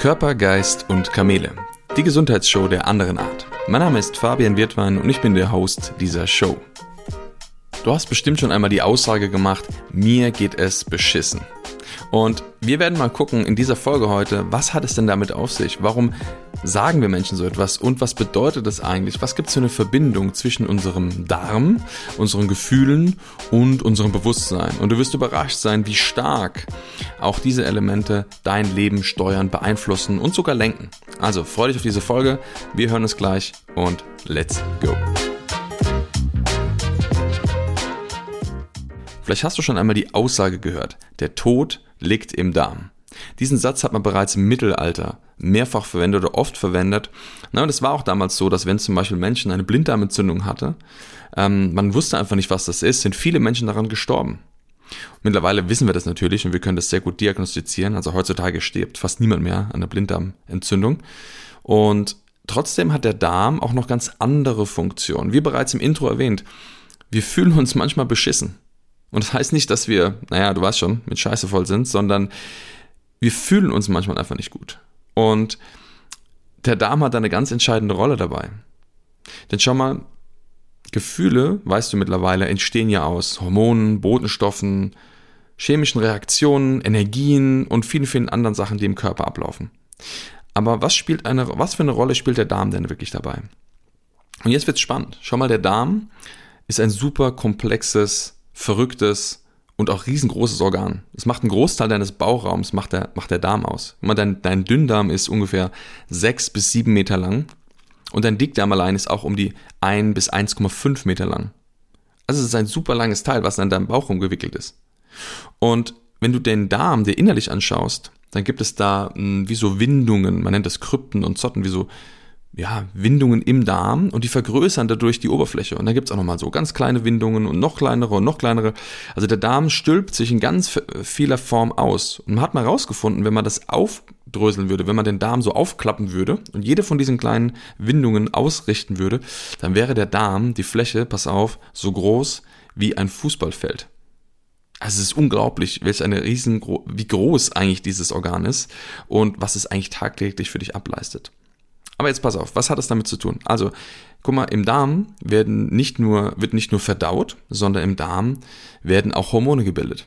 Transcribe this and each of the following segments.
Körper, Geist und Kamele. Die Gesundheitsshow der anderen Art. Mein Name ist Fabian Wirtwein und ich bin der Host dieser Show. Du hast bestimmt schon einmal die Aussage gemacht, mir geht es beschissen. Und wir werden mal gucken in dieser Folge heute, was hat es denn damit auf sich? Warum sagen wir Menschen so etwas und was bedeutet das eigentlich? Was gibt es für eine Verbindung zwischen unserem Darm, unseren Gefühlen und unserem Bewusstsein? Und du wirst überrascht sein, wie stark auch diese Elemente dein Leben steuern, beeinflussen und sogar lenken. Also freu dich auf diese Folge. Wir hören es gleich und let's go. Vielleicht hast du schon einmal die Aussage gehört, der Tod liegt im Darm. Diesen Satz hat man bereits im Mittelalter mehrfach verwendet oder oft verwendet. Na, und es war auch damals so, dass wenn zum Beispiel Menschen eine Blinddarmentzündung hatte, ähm, man wusste einfach nicht, was das ist, sind viele Menschen daran gestorben. Mittlerweile wissen wir das natürlich und wir können das sehr gut diagnostizieren. Also heutzutage stirbt fast niemand mehr an einer Blinddarmentzündung. Und trotzdem hat der Darm auch noch ganz andere Funktionen. Wie bereits im Intro erwähnt, wir fühlen uns manchmal beschissen. Und das heißt nicht, dass wir, naja, du weißt schon, mit Scheiße voll sind, sondern wir fühlen uns manchmal einfach nicht gut. Und der Darm hat eine ganz entscheidende Rolle dabei. Denn schau mal, Gefühle, weißt du mittlerweile, entstehen ja aus Hormonen, Botenstoffen, chemischen Reaktionen, Energien und vielen, vielen anderen Sachen, die im Körper ablaufen. Aber was spielt eine, was für eine Rolle spielt der Darm denn wirklich dabei? Und jetzt wird's spannend. Schau mal, der Darm ist ein super komplexes verrücktes und auch riesengroßes Organ. Es macht einen Großteil deines Bauchraums, macht der, macht der Darm aus. Dein, dein Dünndarm ist ungefähr sechs bis sieben Meter lang und dein Dickdarm allein ist auch um die ein bis 1,5 Meter lang. Also es ist ein super langes Teil, was an deinem Bauch rumgewickelt ist. Und wenn du den Darm dir innerlich anschaust, dann gibt es da mh, hm, wie so Windungen, man nennt das Krypten und Zotten, wie so ja, Windungen im Darm und die vergrößern dadurch die Oberfläche. Und da gibt es auch nochmal so ganz kleine Windungen und noch kleinere und noch kleinere. Also der Darm stülpt sich in ganz vieler Form aus. Und man hat mal herausgefunden, wenn man das aufdröseln würde, wenn man den Darm so aufklappen würde und jede von diesen kleinen Windungen ausrichten würde, dann wäre der Darm, die Fläche, pass auf, so groß wie ein Fußballfeld. Also es ist unglaublich, welch eine riesen, wie groß eigentlich dieses Organ ist und was es eigentlich tagtäglich für dich ableistet. Aber jetzt pass auf, was hat das damit zu tun? Also, guck mal, im Darm werden nicht nur, wird nicht nur verdaut, sondern im Darm werden auch Hormone gebildet.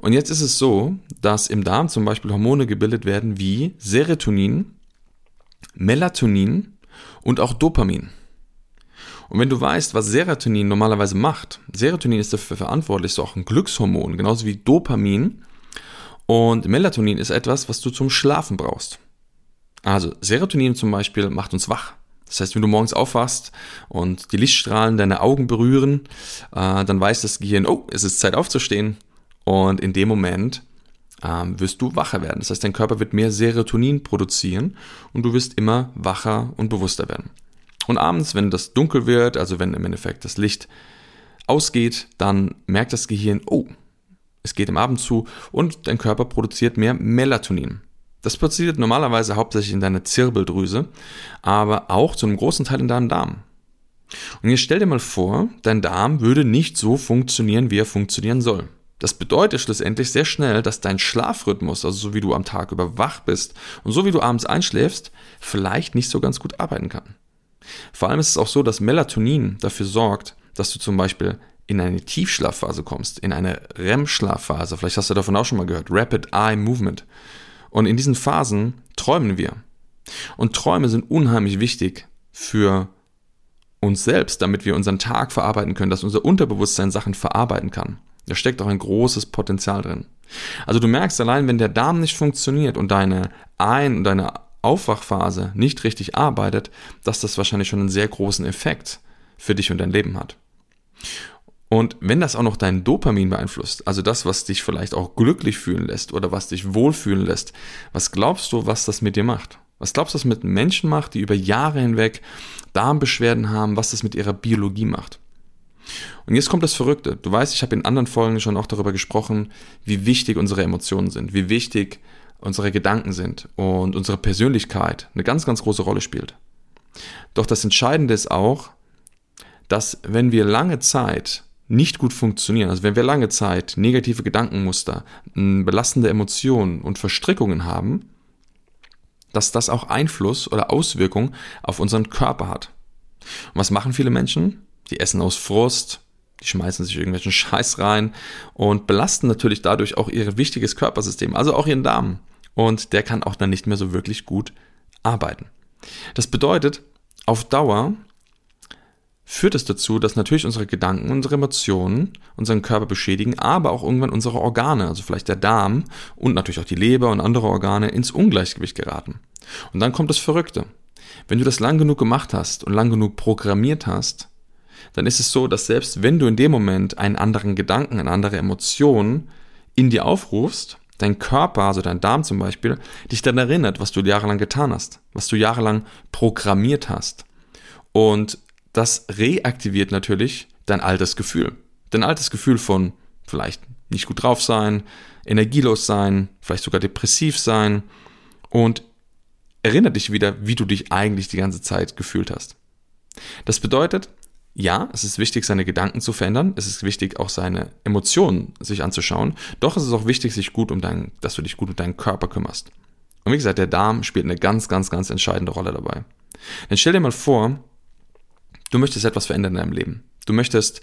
Und jetzt ist es so, dass im Darm zum Beispiel Hormone gebildet werden wie Serotonin, Melatonin und auch Dopamin. Und wenn du weißt, was Serotonin normalerweise macht, Serotonin ist dafür verantwortlich, ist auch ein Glückshormon, genauso wie Dopamin. Und Melatonin ist etwas, was du zum Schlafen brauchst. Also Serotonin zum Beispiel macht uns wach. Das heißt, wenn du morgens aufwachst und die Lichtstrahlen deine Augen berühren, äh, dann weiß das Gehirn, oh, es ist Zeit aufzustehen. Und in dem Moment ähm, wirst du wacher werden. Das heißt, dein Körper wird mehr Serotonin produzieren und du wirst immer wacher und bewusster werden. Und abends, wenn das dunkel wird, also wenn im Endeffekt das Licht ausgeht, dann merkt das Gehirn, oh, es geht im Abend zu und dein Körper produziert mehr Melatonin. Das passiert normalerweise hauptsächlich in deiner Zirbeldrüse, aber auch zu einem großen Teil in deinem Darm. Und jetzt stell dir mal vor, dein Darm würde nicht so funktionieren, wie er funktionieren soll. Das bedeutet schlussendlich sehr schnell, dass dein Schlafrhythmus, also so wie du am Tag über wach bist und so wie du abends einschläfst, vielleicht nicht so ganz gut arbeiten kann. Vor allem ist es auch so, dass Melatonin dafür sorgt, dass du zum Beispiel in eine Tiefschlafphase kommst, in eine REM-Schlafphase. Vielleicht hast du davon auch schon mal gehört, Rapid Eye Movement. Und in diesen Phasen träumen wir. Und Träume sind unheimlich wichtig für uns selbst, damit wir unseren Tag verarbeiten können, dass unser Unterbewusstsein Sachen verarbeiten kann. Da steckt auch ein großes Potenzial drin. Also du merkst allein, wenn der Darm nicht funktioniert und deine Ein- und deine Aufwachphase nicht richtig arbeitet, dass das wahrscheinlich schon einen sehr großen Effekt für dich und dein Leben hat. Und wenn das auch noch dein Dopamin beeinflusst, also das, was dich vielleicht auch glücklich fühlen lässt oder was dich wohlfühlen lässt, was glaubst du, was das mit dir macht? Was glaubst du, was mit Menschen macht, die über Jahre hinweg Darmbeschwerden haben, was das mit ihrer Biologie macht? Und jetzt kommt das Verrückte. Du weißt, ich habe in anderen Folgen schon auch darüber gesprochen, wie wichtig unsere Emotionen sind, wie wichtig unsere Gedanken sind und unsere Persönlichkeit eine ganz, ganz große Rolle spielt. Doch das Entscheidende ist auch, dass wenn wir lange Zeit nicht gut funktionieren, also wenn wir lange Zeit negative Gedankenmuster, belastende Emotionen und Verstrickungen haben, dass das auch Einfluss oder Auswirkung auf unseren Körper hat. Und was machen viele Menschen? Die essen aus Frust, die schmeißen sich irgendwelchen Scheiß rein und belasten natürlich dadurch auch ihr wichtiges Körpersystem, also auch ihren Darm. Und der kann auch dann nicht mehr so wirklich gut arbeiten. Das bedeutet, auf Dauer führt es dazu, dass natürlich unsere Gedanken, unsere Emotionen unseren Körper beschädigen, aber auch irgendwann unsere Organe, also vielleicht der Darm und natürlich auch die Leber und andere Organe ins Ungleichgewicht geraten. Und dann kommt das Verrückte. Wenn du das lang genug gemacht hast und lang genug programmiert hast, dann ist es so, dass selbst wenn du in dem Moment einen anderen Gedanken, eine andere Emotion in dir aufrufst, dein Körper, also dein Darm zum Beispiel, dich dann erinnert, was du jahrelang getan hast, was du jahrelang programmiert hast. Und das reaktiviert natürlich dein altes Gefühl. Dein altes Gefühl von vielleicht nicht gut drauf sein, energielos sein, vielleicht sogar depressiv sein und erinnert dich wieder, wie du dich eigentlich die ganze Zeit gefühlt hast. Das bedeutet, ja, es ist wichtig, seine Gedanken zu verändern. Es ist wichtig, auch seine Emotionen sich anzuschauen. Doch es ist auch wichtig, sich gut um deinen, dass du dich gut um deinen Körper kümmerst. Und wie gesagt, der Darm spielt eine ganz, ganz, ganz entscheidende Rolle dabei. Dann stell dir mal vor, Du möchtest etwas verändern in deinem Leben. Du möchtest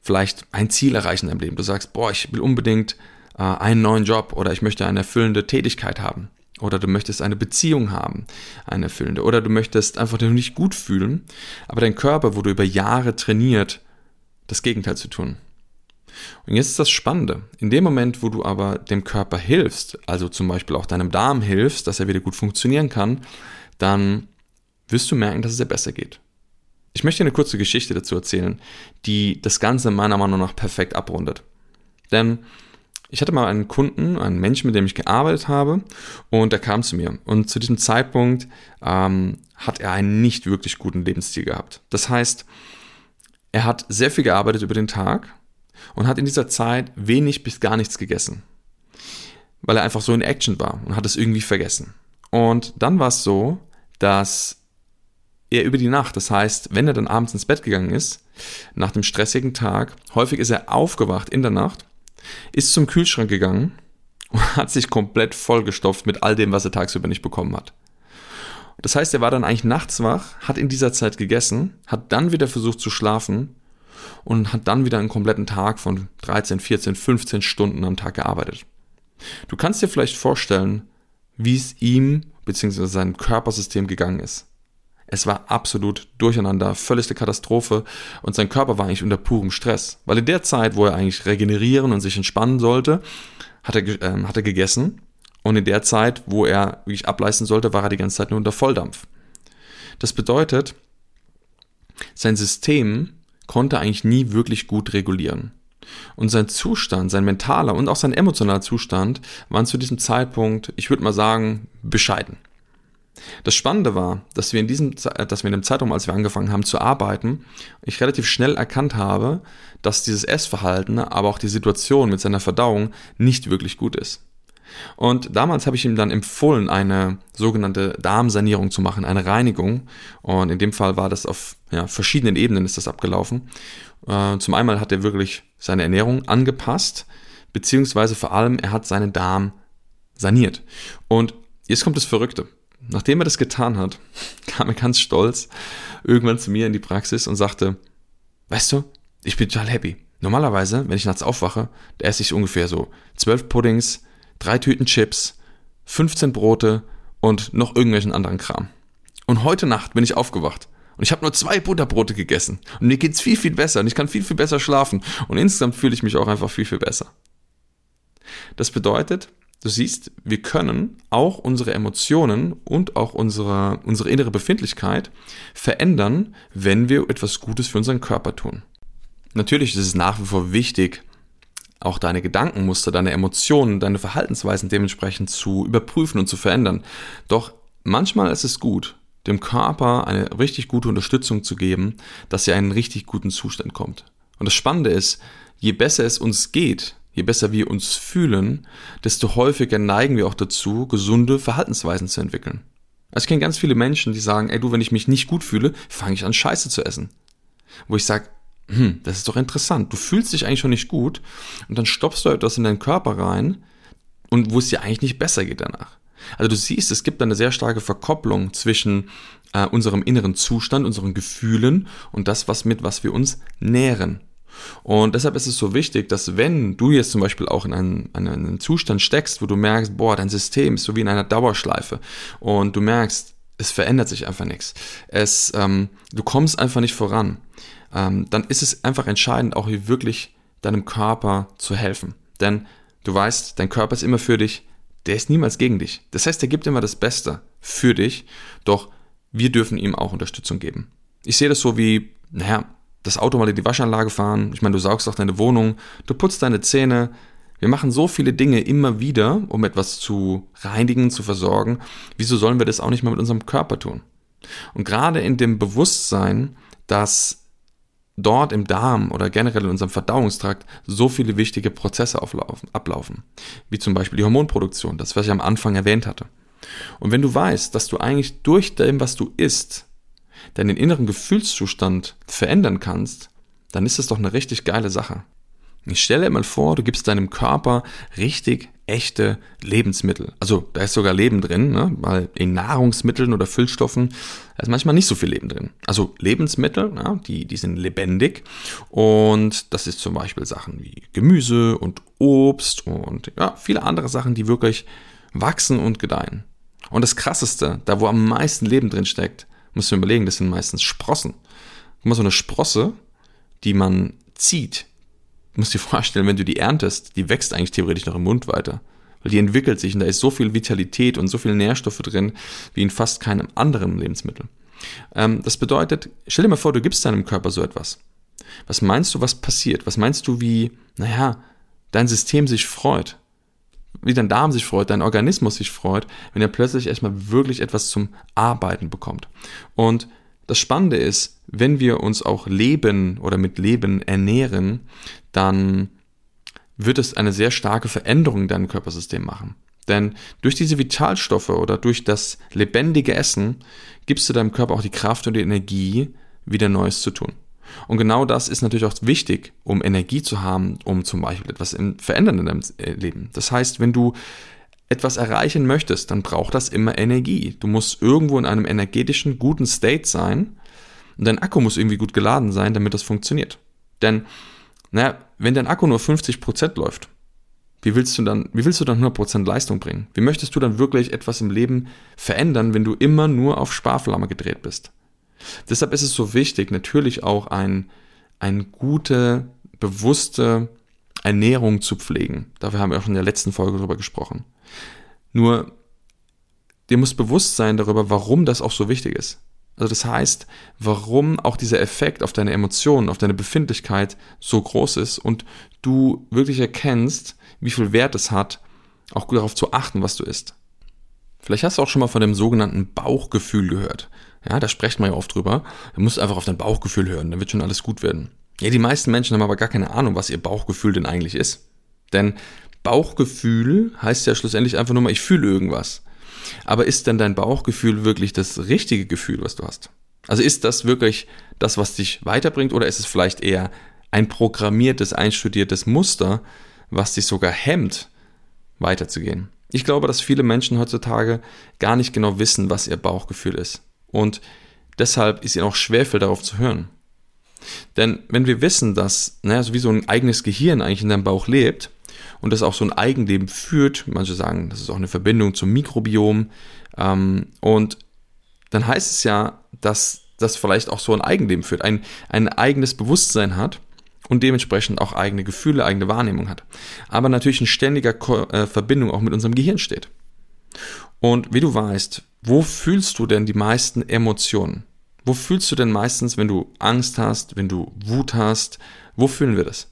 vielleicht ein Ziel erreichen in deinem Leben. Du sagst, boah, ich will unbedingt äh, einen neuen Job oder ich möchte eine erfüllende Tätigkeit haben. Oder du möchtest eine Beziehung haben, eine erfüllende. Oder du möchtest einfach nur nicht gut fühlen, aber dein Körper wurde über Jahre trainiert, das Gegenteil zu tun. Und jetzt ist das Spannende. In dem Moment, wo du aber dem Körper hilfst, also zum Beispiel auch deinem Darm hilfst, dass er wieder gut funktionieren kann, dann wirst du merken, dass es dir besser geht. Ich möchte eine kurze Geschichte dazu erzählen, die das Ganze meiner Meinung nach perfekt abrundet. Denn ich hatte mal einen Kunden, einen Menschen, mit dem ich gearbeitet habe, und der kam zu mir. Und zu diesem Zeitpunkt ähm, hat er einen nicht wirklich guten Lebensstil gehabt. Das heißt, er hat sehr viel gearbeitet über den Tag und hat in dieser Zeit wenig bis gar nichts gegessen. Weil er einfach so in Action war und hat es irgendwie vergessen. Und dann war es so, dass er über die Nacht. Das heißt, wenn er dann abends ins Bett gegangen ist, nach dem stressigen Tag, häufig ist er aufgewacht in der Nacht, ist zum Kühlschrank gegangen und hat sich komplett vollgestopft mit all dem, was er tagsüber nicht bekommen hat. Das heißt, er war dann eigentlich nachts wach, hat in dieser Zeit gegessen, hat dann wieder versucht zu schlafen und hat dann wieder einen kompletten Tag von 13, 14, 15 Stunden am Tag gearbeitet. Du kannst dir vielleicht vorstellen, wie es ihm bzw. seinem Körpersystem gegangen ist. Es war absolut durcheinander, völligste Katastrophe und sein Körper war eigentlich unter purem Stress. Weil in der Zeit, wo er eigentlich regenerieren und sich entspannen sollte, hat er, äh, hat er gegessen und in der Zeit, wo er wirklich ableisten sollte, war er die ganze Zeit nur unter Volldampf. Das bedeutet, sein System konnte eigentlich nie wirklich gut regulieren. Und sein Zustand, sein mentaler und auch sein emotionaler Zustand waren zu diesem Zeitpunkt, ich würde mal sagen, bescheiden. Das Spannende war, dass wir in diesem, dass wir in dem Zeitraum, als wir angefangen haben zu arbeiten, ich relativ schnell erkannt habe, dass dieses Essverhalten, aber auch die Situation mit seiner Verdauung nicht wirklich gut ist. Und damals habe ich ihm dann empfohlen, eine sogenannte Darmsanierung zu machen, eine Reinigung. Und in dem Fall war das auf ja, verschiedenen Ebenen ist das abgelaufen. Äh, zum einen hat er wirklich seine Ernährung angepasst, beziehungsweise vor allem er hat seinen Darm saniert. Und jetzt kommt das Verrückte. Nachdem er das getan hat, kam er ganz stolz irgendwann zu mir in die Praxis und sagte, weißt du, ich bin total happy. Normalerweise, wenn ich nachts aufwache, da esse ich ungefähr so zwölf Puddings, drei Tüten Chips, 15 Brote und noch irgendwelchen anderen Kram. Und heute Nacht bin ich aufgewacht und ich habe nur zwei Butterbrote gegessen und mir geht's viel viel besser und ich kann viel viel besser schlafen und insgesamt fühle ich mich auch einfach viel viel besser. Das bedeutet, Du siehst, wir können auch unsere Emotionen und auch unsere, unsere innere Befindlichkeit verändern, wenn wir etwas Gutes für unseren Körper tun. Natürlich ist es nach wie vor wichtig, auch deine Gedankenmuster, deine Emotionen, deine Verhaltensweisen dementsprechend zu überprüfen und zu verändern. Doch manchmal ist es gut, dem Körper eine richtig gute Unterstützung zu geben, dass er in einen richtig guten Zustand kommt. Und das Spannende ist, je besser es uns geht, Je besser wir uns fühlen, desto häufiger neigen wir auch dazu, gesunde Verhaltensweisen zu entwickeln. Also ich kenne ganz viele Menschen, die sagen, ey du, wenn ich mich nicht gut fühle, fange ich an Scheiße zu essen. Wo ich sage, hm, das ist doch interessant. Du fühlst dich eigentlich schon nicht gut und dann stoppst du etwas in deinen Körper rein und wo es dir eigentlich nicht besser geht danach. Also du siehst, es gibt eine sehr starke Verkopplung zwischen äh, unserem inneren Zustand, unseren Gefühlen und das, was mit was wir uns nähren. Und deshalb ist es so wichtig, dass wenn du jetzt zum Beispiel auch in einen, einen Zustand steckst, wo du merkst, boah, dein System ist so wie in einer Dauerschleife und du merkst, es verändert sich einfach nichts. Es, ähm, du kommst einfach nicht voran. Ähm, dann ist es einfach entscheidend, auch hier wirklich deinem Körper zu helfen. Denn du weißt, dein Körper ist immer für dich, der ist niemals gegen dich. Das heißt, er gibt immer das Beste für dich, doch wir dürfen ihm auch Unterstützung geben. Ich sehe das so wie, naja, das Auto mal in die Waschanlage fahren. Ich meine, du saugst auch deine Wohnung, du putzt deine Zähne. Wir machen so viele Dinge immer wieder, um etwas zu reinigen, zu versorgen. Wieso sollen wir das auch nicht mal mit unserem Körper tun? Und gerade in dem Bewusstsein, dass dort im Darm oder generell in unserem Verdauungstrakt so viele wichtige Prozesse ablaufen, wie zum Beispiel die Hormonproduktion, das, was ich am Anfang erwähnt hatte. Und wenn du weißt, dass du eigentlich durch dem, was du isst, deinen inneren Gefühlszustand verändern kannst, dann ist das doch eine richtig geile Sache. Ich stelle mal vor, du gibst deinem Körper richtig echte Lebensmittel. Also da ist sogar Leben drin, ne? weil in Nahrungsmitteln oder Füllstoffen ist manchmal nicht so viel Leben drin. Also Lebensmittel, ja, die, die sind lebendig und das ist zum Beispiel Sachen wie Gemüse und Obst und ja, viele andere Sachen, die wirklich wachsen und gedeihen. Und das Krasseste, da wo am meisten Leben drin steckt, musst du überlegen, das sind meistens Sprossen. Guck mal, so eine Sprosse, die man zieht, Du musst dir vorstellen, wenn du die erntest, die wächst eigentlich theoretisch noch im Mund weiter. Weil die entwickelt sich und da ist so viel Vitalität und so viel Nährstoffe drin, wie in fast keinem anderen Lebensmittel. Ähm, das bedeutet, stell dir mal vor, du gibst deinem Körper so etwas. Was meinst du, was passiert? Was meinst du, wie, naja, dein System sich freut? Wie dein Darm sich freut, dein Organismus sich freut, wenn er plötzlich erstmal wirklich etwas zum Arbeiten bekommt. Und das Spannende ist, wenn wir uns auch Leben oder mit Leben ernähren, dann wird es eine sehr starke Veränderung in deinem Körpersystem machen. Denn durch diese Vitalstoffe oder durch das lebendige Essen gibst du deinem Körper auch die Kraft und die Energie, wieder Neues zu tun. Und genau das ist natürlich auch wichtig, um Energie zu haben, um zum Beispiel etwas verändern in deinem äh, Leben. Das heißt, wenn du etwas erreichen möchtest, dann braucht das immer Energie. Du musst irgendwo in einem energetischen, guten State sein und dein Akku muss irgendwie gut geladen sein, damit das funktioniert. Denn, naja, wenn dein Akku nur 50% läuft, wie willst du dann, wie willst du dann 100% Leistung bringen? Wie möchtest du dann wirklich etwas im Leben verändern, wenn du immer nur auf Sparflamme gedreht bist? Deshalb ist es so wichtig, natürlich auch ein, eine gute, bewusste Ernährung zu pflegen. Dafür haben wir auch in der letzten Folge darüber gesprochen. Nur, dir muss bewusst sein darüber, warum das auch so wichtig ist. Also das heißt, warum auch dieser Effekt auf deine Emotionen, auf deine Befindlichkeit so groß ist und du wirklich erkennst, wie viel Wert es hat, auch darauf zu achten, was du isst. Vielleicht hast du auch schon mal von dem sogenannten Bauchgefühl gehört. Ja, da spricht man ja oft drüber. Du musst einfach auf dein Bauchgefühl hören, dann wird schon alles gut werden. Ja, die meisten Menschen haben aber gar keine Ahnung, was ihr Bauchgefühl denn eigentlich ist. Denn Bauchgefühl heißt ja schlussendlich einfach nur mal, ich fühle irgendwas. Aber ist denn dein Bauchgefühl wirklich das richtige Gefühl, was du hast? Also ist das wirklich das, was dich weiterbringt oder ist es vielleicht eher ein programmiertes, einstudiertes Muster, was dich sogar hemmt, weiterzugehen? Ich glaube, dass viele Menschen heutzutage gar nicht genau wissen, was ihr Bauchgefühl ist. Und deshalb ist ihnen auch schwerfällt, darauf zu hören. Denn wenn wir wissen, dass, naja, so wie so ein eigenes Gehirn eigentlich in deinem Bauch lebt und das auch so ein Eigenleben führt, manche sagen, das ist auch eine Verbindung zum Mikrobiom, ähm, und dann heißt es ja, dass das vielleicht auch so ein Eigenleben führt, ein, ein eigenes Bewusstsein hat und dementsprechend auch eigene Gefühle, eigene Wahrnehmung hat. Aber natürlich in ständiger Ko äh, Verbindung auch mit unserem Gehirn steht. Und wie du weißt, wo fühlst du denn die meisten Emotionen? Wo fühlst du denn meistens, wenn du Angst hast, wenn du Wut hast? Wo fühlen wir das?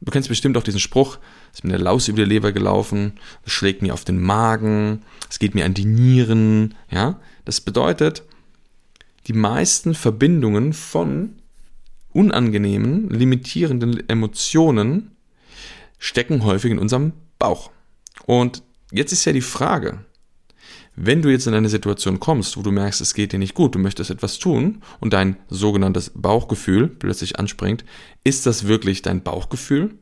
Du kennst bestimmt auch diesen Spruch, es ist mir eine Laus über die Leber gelaufen, es schlägt mir auf den Magen, es geht mir an die Nieren, ja? Das bedeutet, die meisten Verbindungen von unangenehmen, limitierenden Emotionen stecken häufig in unserem Bauch. Und jetzt ist ja die Frage, wenn du jetzt in eine Situation kommst, wo du merkst, es geht dir nicht gut, du möchtest etwas tun und dein sogenanntes Bauchgefühl plötzlich anspringt, ist das wirklich dein Bauchgefühl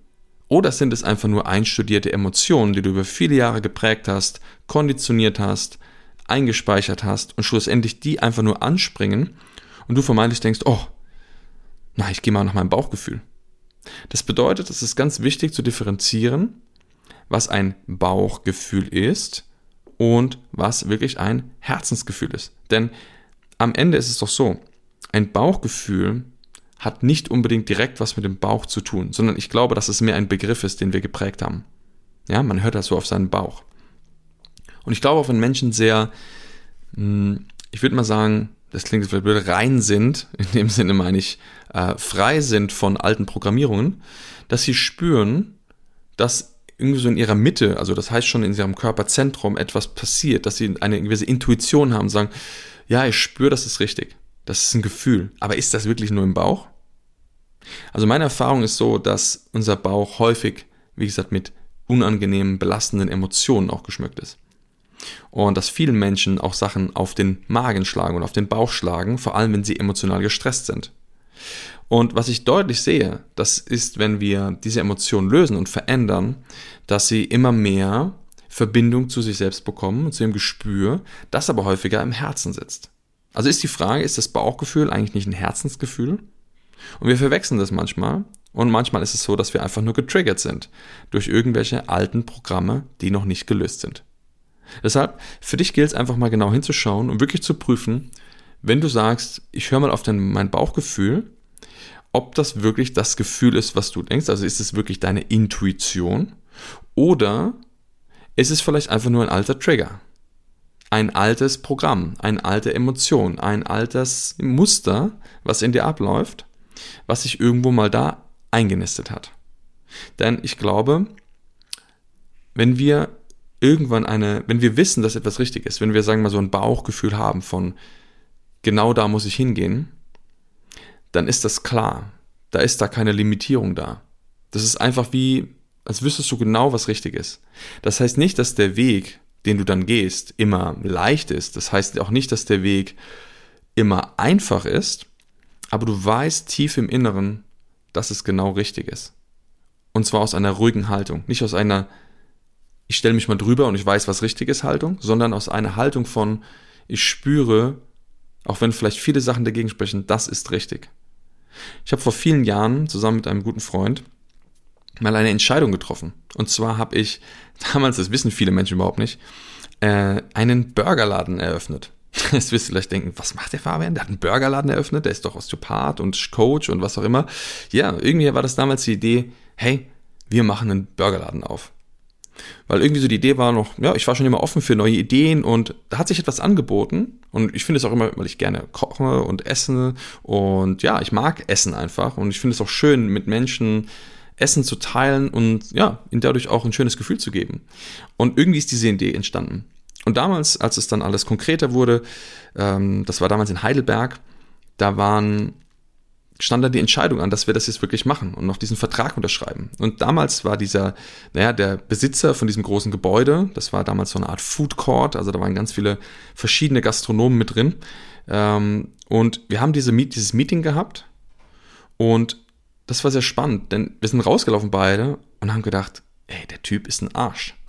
Oder sind es einfach nur einstudierte Emotionen, die du über viele Jahre geprägt hast, konditioniert hast, eingespeichert hast und schlussendlich die einfach nur anspringen und du vermeintlich denkst, oh, na, ich gehe mal nach meinem Bauchgefühl. Das bedeutet, es ist ganz wichtig zu differenzieren, was ein Bauchgefühl ist und was wirklich ein Herzensgefühl ist. Denn am Ende ist es doch so, ein Bauchgefühl hat nicht unbedingt direkt was mit dem Bauch zu tun, sondern ich glaube, dass es mehr ein Begriff ist, den wir geprägt haben. Ja, man hört das so auf seinen Bauch. Und ich glaube auch, wenn Menschen sehr, hm, ich würde mal sagen, das klingt vielleicht blöd, rein sind, in dem Sinne meine ich, äh, frei sind von alten Programmierungen, dass sie spüren, dass irgendwie so in ihrer Mitte, also das heißt schon in ihrem Körperzentrum etwas passiert, dass sie eine gewisse Intuition haben, sagen, ja, ich spüre, das ist richtig. Das ist ein Gefühl. Aber ist das wirklich nur im Bauch? Also meine Erfahrung ist so, dass unser Bauch häufig, wie gesagt, mit unangenehmen, belastenden Emotionen auch geschmückt ist. Und dass vielen Menschen auch Sachen auf den Magen schlagen und auf den Bauch schlagen, vor allem wenn sie emotional gestresst sind. Und was ich deutlich sehe, das ist, wenn wir diese Emotionen lösen und verändern, dass sie immer mehr Verbindung zu sich selbst bekommen und zu dem Gespür, das aber häufiger im Herzen sitzt. Also ist die Frage, ist das Bauchgefühl eigentlich nicht ein Herzensgefühl? Und wir verwechseln das manchmal. Und manchmal ist es so, dass wir einfach nur getriggert sind durch irgendwelche alten Programme, die noch nicht gelöst sind. Deshalb, für dich gilt es einfach mal genau hinzuschauen und wirklich zu prüfen, wenn du sagst, ich höre mal auf dein, mein Bauchgefühl, ob das wirklich das Gefühl ist, was du denkst, also ist es wirklich deine Intuition? Oder ist es vielleicht einfach nur ein alter Trigger, ein altes Programm, eine alte Emotion, ein altes Muster, was in dir abläuft, was sich irgendwo mal da eingenistet hat. Denn ich glaube, wenn wir irgendwann eine, wenn wir wissen, dass etwas richtig ist, wenn wir sagen mal so ein Bauchgefühl haben von genau da muss ich hingehen, dann ist das klar. Da ist da keine Limitierung da. Das ist einfach wie, als wüsstest du genau, was richtig ist. Das heißt nicht, dass der Weg, den du dann gehst, immer leicht ist. Das heißt auch nicht, dass der Weg immer einfach ist, aber du weißt tief im Inneren, dass es genau richtig ist. Und zwar aus einer ruhigen Haltung, nicht aus einer ich stelle mich mal drüber und ich weiß, was richtig ist Haltung, sondern aus einer Haltung von ich spüre, auch wenn vielleicht viele Sachen dagegen sprechen, das ist richtig. Ich habe vor vielen Jahren zusammen mit einem guten Freund mal eine Entscheidung getroffen. Und zwar habe ich damals, das wissen viele Menschen überhaupt nicht, äh, einen Burgerladen eröffnet. Jetzt wirst du vielleicht denken, was macht der Fabian? Der hat einen Burgerladen eröffnet, der ist doch Osteopath und Coach und was auch immer. Ja, irgendwie war das damals die Idee, hey, wir machen einen Burgerladen auf. Weil irgendwie so die Idee war noch, ja, ich war schon immer offen für neue Ideen und da hat sich etwas angeboten. Und ich finde es auch immer, weil ich gerne koche und esse. Und ja, ich mag Essen einfach. Und ich finde es auch schön, mit Menschen Essen zu teilen und ja, ihnen dadurch auch ein schönes Gefühl zu geben. Und irgendwie ist diese Idee entstanden. Und damals, als es dann alles konkreter wurde, ähm, das war damals in Heidelberg, da waren stand dann die Entscheidung an, dass wir das jetzt wirklich machen und noch diesen Vertrag unterschreiben. Und damals war dieser, naja, der Besitzer von diesem großen Gebäude, das war damals so eine Art Food Court, also da waren ganz viele verschiedene Gastronomen mit drin. Ähm, und wir haben diese, dieses Meeting gehabt und das war sehr spannend, denn wir sind rausgelaufen beide und haben gedacht, ey, der Typ ist ein Arsch.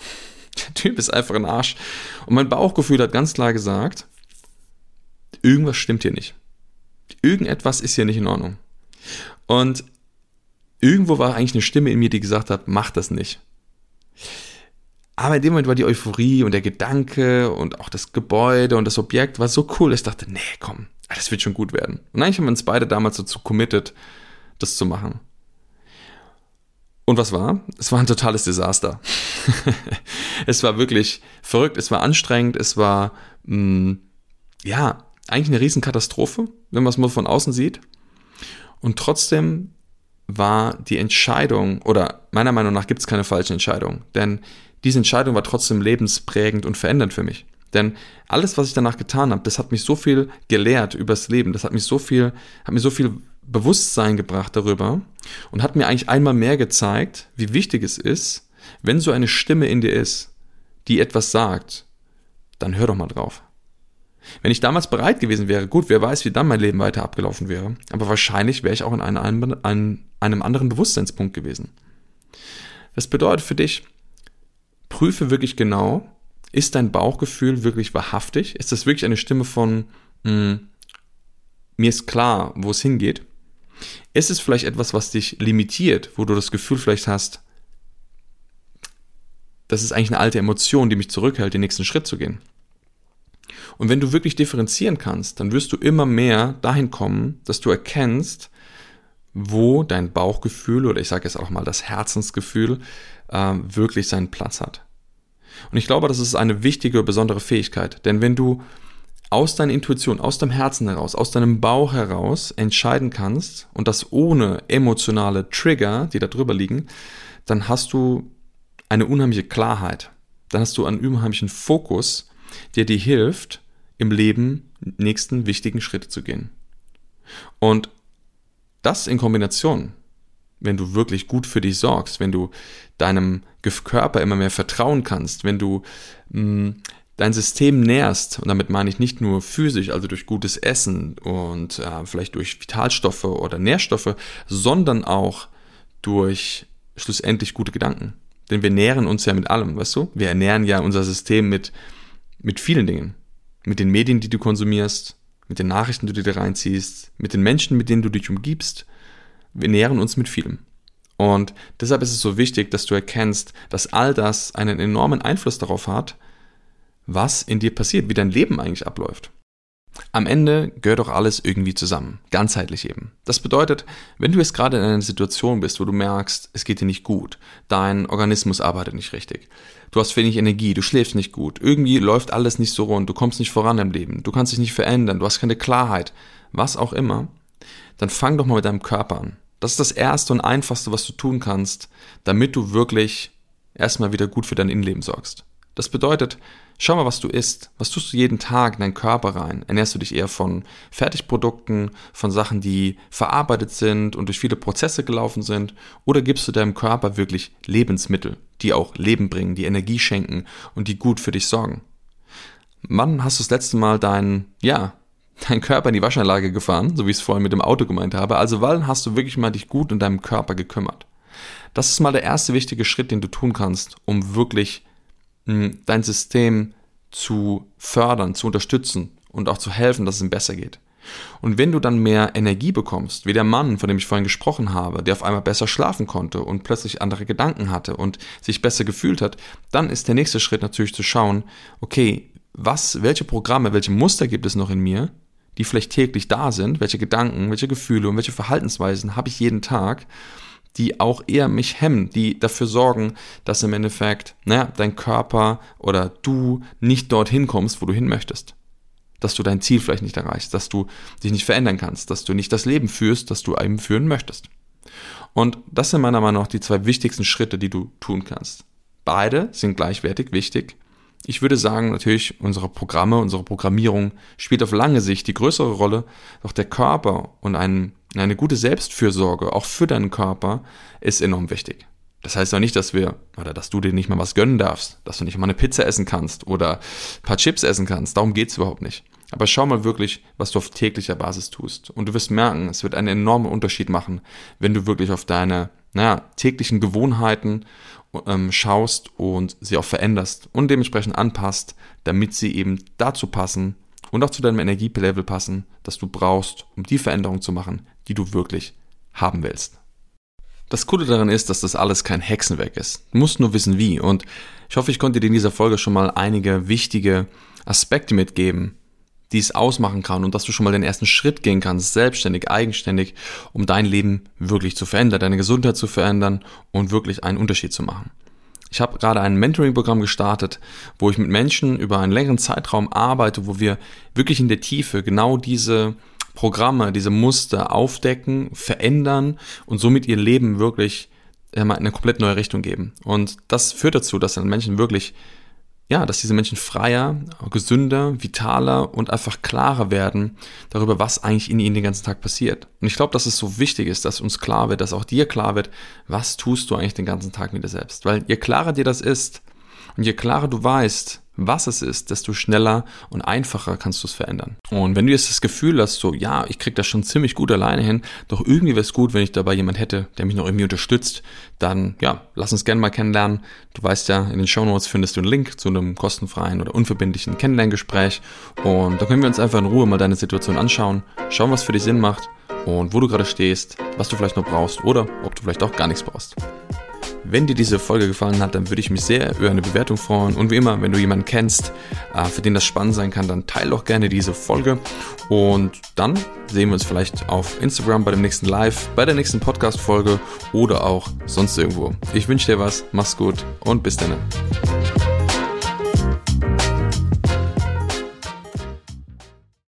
Der Typ ist einfach ein Arsch. Und mein Bauchgefühl hat ganz klar gesagt, irgendwas stimmt hier nicht irgendetwas ist hier nicht in Ordnung. Und irgendwo war eigentlich eine Stimme in mir, die gesagt hat, mach das nicht. Aber in dem Moment war die Euphorie und der Gedanke und auch das Gebäude und das Objekt war so cool, dass ich dachte, nee, komm, das wird schon gut werden. Und eigentlich haben wir uns beide damals dazu committed, das zu machen. Und was war? Es war ein totales Desaster. es war wirklich verrückt, es war anstrengend, es war, mh, mm, ja, eigentlich eine Riesenkatastrophe, wenn man es mal von außen sieht. Und trotzdem war die Entscheidung, oder meiner Meinung nach gibt es keine falsche Entscheidung, denn diese Entscheidung war trotzdem lebensprägend und verändernd für mich. Denn alles, was ich danach getan habe, das hat mich so viel gelehrt übers Leben, das hat mich so viel, hat mir so viel Bewusstsein gebracht darüber und hat mir eigentlich einmal mehr gezeigt, wie wichtig es ist, wenn so eine Stimme in dir ist, die etwas sagt, dann hör doch mal drauf. Wenn ich damals bereit gewesen wäre, gut, wer weiß, wie dann mein Leben weiter abgelaufen wäre, aber wahrscheinlich wäre ich auch in einem, einem, einem anderen Bewusstseinspunkt gewesen. Das bedeutet für dich, prüfe wirklich genau, ist dein Bauchgefühl wirklich wahrhaftig? Ist das wirklich eine Stimme von, mh, hm, mir ist klar, wo es hingeht? Ist es vielleicht etwas, was dich limitiert, wo du das Gefühl vielleicht hast, das ist eigentlich eine alte Emotion, die mich zurückhält, den nächsten Schritt zu gehen? Und wenn du wirklich differenzieren kannst, dann wirst du immer mehr dahin kommen, dass du erkennst, wo dein Bauchgefühl oder ich sage jetzt auch mal das Herzensgefühl äh, wirklich seinen Platz hat. Und ich glaube, das ist eine wichtige, besondere Fähigkeit. Denn wenn du aus deiner Intuition, aus deinem Herzen heraus, aus deinem Bauch heraus entscheiden kannst und das ohne emotionale Trigger, die da drüber liegen, dann hast du eine unheimliche Klarheit. Dann hast du einen unheimlichen Fokus, der dir hilft, im Leben nächsten wichtigen Schritte zu gehen. Und das in Kombination, wenn du wirklich gut für dich sorgst, wenn du deinem Körper immer mehr vertrauen kannst, wenn du mh, mm, dein System nährst, und damit meine ich nicht nur physisch, also durch gutes Essen und äh, vielleicht durch Vitalstoffe oder Nährstoffe, sondern auch durch schlussendlich gute Gedanken. Denn wir nähren uns ja mit allem, weißt du? Wir ernähren ja unser System mit, mit vielen Dingen. Mit den Medien, die du konsumierst, mit den Nachrichten, die du dir reinziehst, mit den Menschen, mit denen du dich umgibst. Wir nähren uns mit vielem. Und deshalb ist es so wichtig, dass du erkennst, dass all das einen enormen Einfluss darauf hat, was in dir passiert, wie dein Leben eigentlich abläuft. Am Ende gehört doch alles irgendwie zusammen, ganzheitlich eben. Das bedeutet, wenn du jetzt gerade in einer Situation bist, wo du merkst, es geht dir nicht gut, dein Organismus arbeitet nicht richtig, du hast wenig Energie, du schläfst nicht gut, irgendwie läuft alles nicht so rund, du kommst nicht voran im Leben, du kannst dich nicht verändern, du hast keine Klarheit, was auch immer, dann fang doch mal mit deinem Körper an. Das ist das Erste und Einfachste, was du tun kannst, damit du wirklich erstmal wieder gut für dein Innenleben sorgst. Das bedeutet, schau mal, was du isst. Was tust du jeden Tag in deinen Körper rein? Ernährst du dich eher von Fertigprodukten, von Sachen, die verarbeitet sind und durch viele Prozesse gelaufen sind? Oder gibst du deinem Körper wirklich Lebensmittel, die auch Leben bringen, die Energie schenken und die gut für dich sorgen? Wann hast du das letzte Mal deinen, ja, deinen Körper in die Waschanlage gefahren, so wie ich es vorhin mit dem Auto gemeint habe? Also wann hast du wirklich mal dich gut in deinem Körper gekümmert? Das ist mal der erste wichtige Schritt, den du tun kannst, um wirklich dein System zu fördern, zu unterstützen und auch zu helfen, dass es ihm besser geht. Und wenn du dann mehr Energie bekommst, wie der Mann, von dem ich vorhin gesprochen habe, der auf einmal besser schlafen konnte und plötzlich andere Gedanken hatte und sich besser gefühlt hat, dann ist der nächste Schritt natürlich zu schauen, okay, was, welche Programme, welche Muster gibt es noch in mir, die vielleicht täglich da sind, welche Gedanken, welche Gefühle und welche Verhaltensweisen habe ich jeden Tag die auch eher mich hemmen, die dafür sorgen, dass im Endeffekt, naja, dein Körper oder du nicht dorthin kommst, wo du hin möchtest. Dass du dein Ziel vielleicht nicht erreichst, dass du dich nicht verändern kannst, dass du nicht das Leben führst, das du eben führen möchtest. Und das sind meiner Meinung nach die zwei wichtigsten Schritte, die du tun kannst. Beide sind gleichwertig wichtig. Ich würde sagen, natürlich, unsere Programme, unsere Programmierung spielt auf lange Sicht die größere Rolle, doch der Körper und ein eine gute Selbstfürsorge, auch für deinen Körper, ist enorm wichtig. Das heißt auch nicht, dass wir, oder dass du dir nicht mal was gönnen darfst, dass du nicht mal eine Pizza essen kannst oder ein paar Chips essen kannst. Darum geht's überhaupt nicht. Aber schau mal wirklich, was du auf täglicher Basis tust. Und du wirst merken, es wird einen enormen Unterschied machen, wenn du wirklich auf deine, naja, täglichen Gewohnheiten ähm, schaust und sie auch veränderst und dementsprechend anpasst, damit sie eben dazu passen und auch zu deinem Energielevel passen, das du brauchst, um die Veränderung zu machen, die du wirklich haben willst. Das Coole daran ist, dass das alles kein Hexenwerk ist. Du musst nur wissen wie. Und ich hoffe, ich konnte dir in dieser Folge schon mal einige wichtige Aspekte mitgeben, die es ausmachen kann und dass du schon mal den ersten Schritt gehen kannst, selbstständig, eigenständig, um dein Leben wirklich zu verändern, deine Gesundheit zu verändern und wirklich einen Unterschied zu machen. Ich habe gerade ein Mentoring-Programm gestartet, wo ich mit Menschen über einen längeren Zeitraum arbeite, wo wir wirklich in der Tiefe genau diese Programme, diese Muster aufdecken, verändern und somit ihr Leben wirklich in eine komplett neue Richtung geben. Und das führt dazu, dass dann Menschen wirklich, ja, dass diese Menschen freier, gesünder, vitaler und einfach klarer werden darüber, was eigentlich in ihnen den ganzen Tag passiert. Und ich glaube, dass es so wichtig ist, dass uns klar wird, dass auch dir klar wird, was tust du eigentlich den ganzen Tag mit dir selbst. Weil je klarer dir das ist und je klarer du weißt, was es ist, desto schneller und einfacher kannst du es verändern. Und wenn du jetzt das Gefühl hast, so, ja, ich krieg das schon ziemlich gut alleine hin, doch irgendwie wäre es gut, wenn ich dabei jemand hätte, der mich noch irgendwie unterstützt, dann, ja, lass uns gerne mal kennenlernen. Du weißt ja, in den Show Notes findest du einen Link zu einem kostenfreien oder unverbindlichen Kennenlerngespräch und da können wir uns einfach in Ruhe mal deine Situation anschauen, schauen, was für dich Sinn macht und wo du gerade stehst, was du vielleicht noch brauchst oder ob du vielleicht auch gar nichts brauchst. Wenn dir diese Folge gefallen hat, dann würde ich mich sehr über eine Bewertung freuen. Und wie immer, wenn du jemanden kennst, äh, für den das spannend sein kann, dann teile doch gerne diese Folge. Und dann sehen wir uns vielleicht auf Instagram bei dem nächsten Live, bei der nächsten Podcast-Folge oder auch sonst irgendwo. Ich wünsche dir was, mach's gut und bis dann.